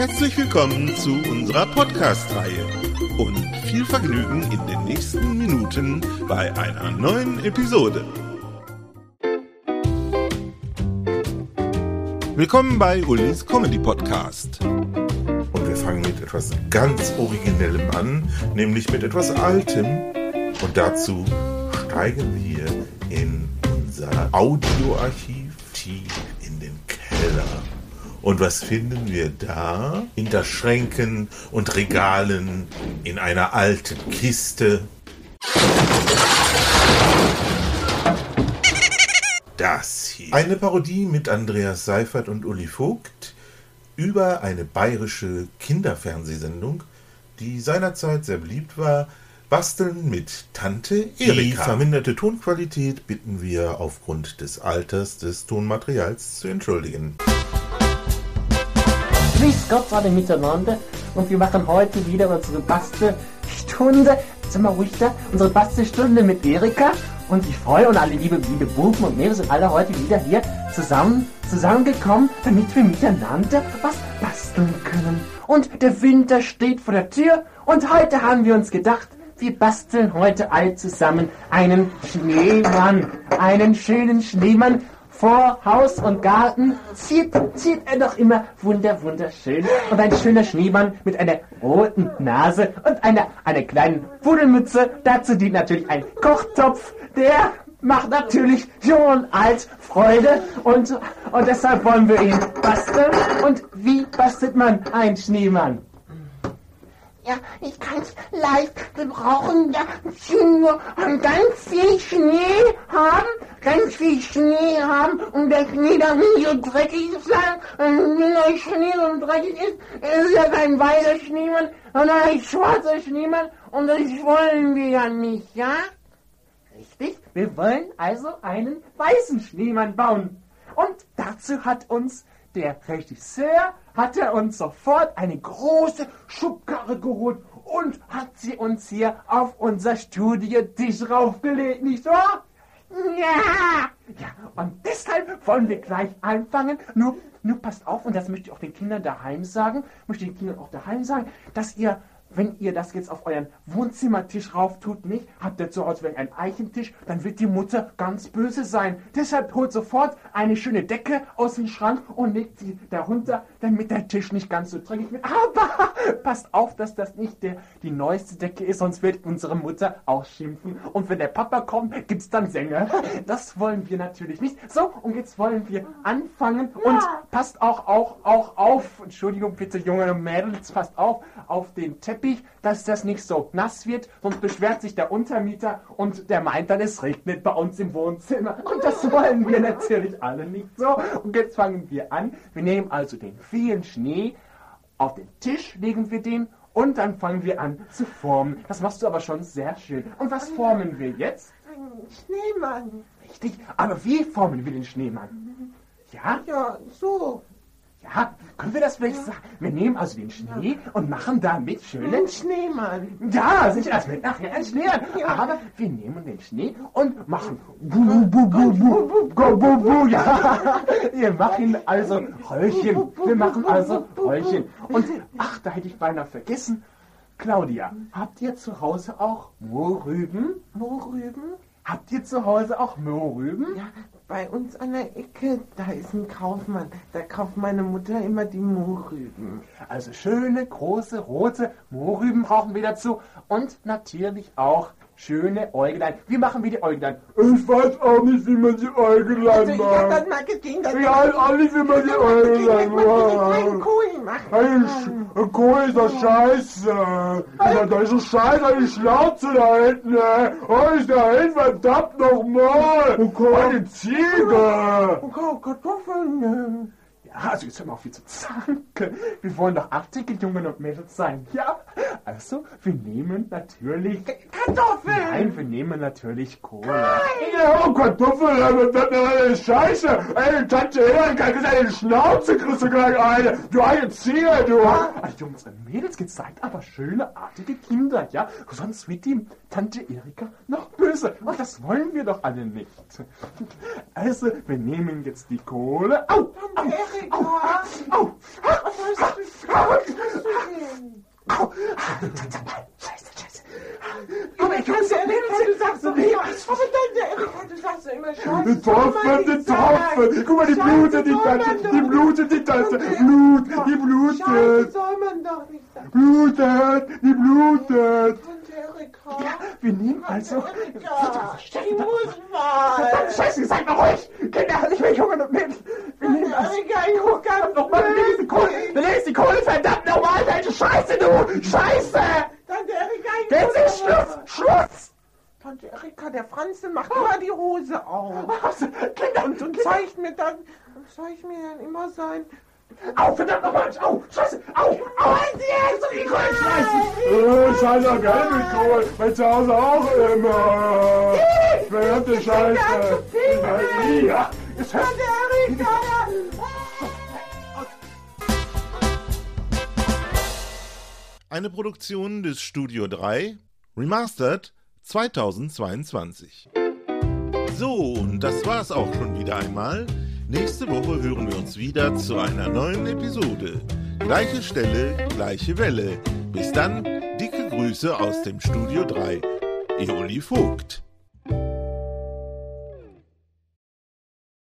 Herzlich willkommen zu unserer Podcast-Reihe und viel Vergnügen in den nächsten Minuten bei einer neuen Episode. Willkommen bei Ulis Comedy Podcast. Und wir fangen mit etwas ganz Originellem an, nämlich mit etwas Altem. Und dazu steigen wir in unser Audioarchiv Und was finden wir da? Hinter Schränken und Regalen in einer alten Kiste. Das hier. Eine Parodie mit Andreas Seifert und Uli Vogt über eine bayerische Kinderfernsehsendung, die seinerzeit sehr beliebt war. Basteln mit Tante Erika. Die verminderte Tonqualität bitten wir aufgrund des Alters des Tonmaterials zu entschuldigen. Grüß Gott alle miteinander und wir machen heute wieder unsere Bastelstunde. Sind wir ruhig da? Unsere Bastelstunde mit Erika und ich freue und alle liebe, liebe Buben und Mädels sind alle heute wieder hier zusammen, zusammengekommen, damit wir miteinander was basteln können. Und der Winter steht vor der Tür und heute haben wir uns gedacht, wir basteln heute all zusammen einen Schneemann. Einen schönen Schneemann vor Haus und Garten zieht, zieht er doch immer wunder, wunderschön. Und ein schöner Schneemann mit einer roten Nase und einer, einer kleinen Pudelmütze. Dazu dient natürlich ein Kochtopf, der macht natürlich jung und alt Freude und, und deshalb wollen wir ihn basteln. Und wie bastelt man einen Schneemann? Ja, ich kann's leicht gebrauchen. Ja, nur ganz viel Schnee haben, ganz viel Schnee haben und der Schnee dann nicht so dreckig sein. Und wenn der Schnee so dreckig ist, ist ja kein weißer Schneemann, sondern ein schwarzer Schneemann und das wollen wir ja nicht, ja? Richtig, wir wollen also einen weißen Schneemann bauen. Und dazu hat uns der Regisseur hat er uns sofort eine große Schubkarre geholt und hat sie uns hier auf unser Studiotisch raufgelegt, nicht wahr? Ja! Ja, und deshalb wollen wir gleich anfangen. Nur, nur passt auf, und das möchte ich auch den Kindern daheim sagen, möchte den Kindern auch daheim sagen, dass ihr wenn ihr das jetzt auf euren Wohnzimmertisch rauf tut, nicht, habt ihr zu Hause vielleicht einen Eichentisch, dann wird die Mutter ganz böse sein. Deshalb holt sofort eine schöne Decke aus dem Schrank und legt sie darunter, damit der Tisch nicht ganz so dreckig wird. Aber passt auf, dass das nicht der, die neueste Decke ist, sonst wird unsere Mutter auch schimpfen. Und wenn der Papa kommt, gibt's dann Sänger. Das wollen wir natürlich nicht. So, und jetzt wollen wir anfangen und passt auch, auch, auch auf, Entschuldigung bitte, junge Mädels, passt auf, auf den Teppich Teppich, dass das nicht so nass wird, sonst beschwert sich der Untermieter und der meint dann, es regnet bei uns im Wohnzimmer. Und das wollen wir natürlich alle nicht so. Und jetzt fangen wir an. Wir nehmen also den vielen Schnee, auf den Tisch legen wir den und dann fangen wir an zu formen. Das machst du aber schon sehr schön. Und was formen wir jetzt? Ein Schneemann. Richtig, aber wie formen wir den Schneemann? Ja? Ja, so. Ja, können wir das vielleicht sagen? Wir nehmen also den Schnee und machen damit schöne... Ein Schneemann. Ja, sicher, es wird nachher ein Schneemann. Aber wir nehmen den Schnee und machen... Bu, bu, bu, bu, bu, bu, bu, ja. Wir machen also Röllchen. Wir machen also Röllchen. Und, ach, da hätte ich beinahe vergessen. Claudia, habt ihr zu Hause auch Mohrrüben? Mohrrüben? Habt ihr zu Hause auch Mohrrüben? Ja, bei uns an der Ecke, da ist ein Kaufmann. Da kauft meine Mutter immer die Mohrrüben. Also schöne, große, rote Mohrrüben brauchen wir dazu. Und natürlich auch schöne Äuglein. Wie machen wir die Äuglein? Ich weiß auch nicht, wie man die Äuglein Also, ich hab das macht. mal gesehen, dass Ich weiß auch nicht, wie man die Äuglein macht. Sch- Kohl ist doch scheiße. Ja, da ist so scheiße, die Schnauze da hinten. ey. Oh, ist da hin, verdammt nochmal. Oh, eine Ziege. Oh, Kartoffeln. Ja, also jetzt hör mal auf, wie zu zanken. Wir wollen doch artige Jungen und Mädels sein, ja? Also, wir nehmen natürlich... Kartoffeln! Nein, wir nehmen natürlich Kohle. Ja, oh, Kartoffeln, das eine Scheiße. Ey, Tante Erika, das ist eine Schnauze, kriegst du gleich eine. Du eine Ziege, du. Ah, Jungs und Mädels, gezeigt aber schöne, artige Kinder, ja? Sonst wird die Tante Erika noch böse. Und das wollen wir doch alle nicht. Also, wir nehmen jetzt die Kohle. Au! Au! Erika! Au! Au! Au! Scheiße, scheiße. Aber ich kann es ja Du sagst doch immer, aber Tante Erika, du sagst doch immer Scheiße. Die Tropfen, die Tropfen. Guck mal, die blutet, die Tante. Die blutet, die Tante. Blut, die Scheiße blutet. soll man doch nicht sagen. Blutet, die blutet. Wir nehmen also... Erika, ich muss mal. Scheiße, seid mal ruhig! Kinder, mehr Jungen und Mädels! Wir nehmen also... Ich ganz Nochmal, wir nehmen die Kohle! Wir nehmen die Kohle, verdammt nochmal! Welche Scheiße, du! Scheiße! Tante Erika, ich Jetzt ist Schluss! Schluss! Tante Erika, der Franzl macht immer die Hose auf. Was? Kinder, Und, und zeigt mir dann, zeigt mir dann immer sein... Au, verdammt nochmal! Au, Scheiße! Au, au! Jetzt die Kohle schmeißen! Äh, Scheiße, geil mit Kohl. Bei zu Hause auch immer. Verdammte Scheiße. Ja, jetzt hört Tante Erika! Eine Produktion des Studio 3, Remastered 2022. So, und das war's auch schon wieder einmal. Nächste Woche hören wir uns wieder zu einer neuen Episode. Gleiche Stelle, gleiche Welle. Bis dann, dicke Grüße aus dem Studio 3. Eoli Vogt.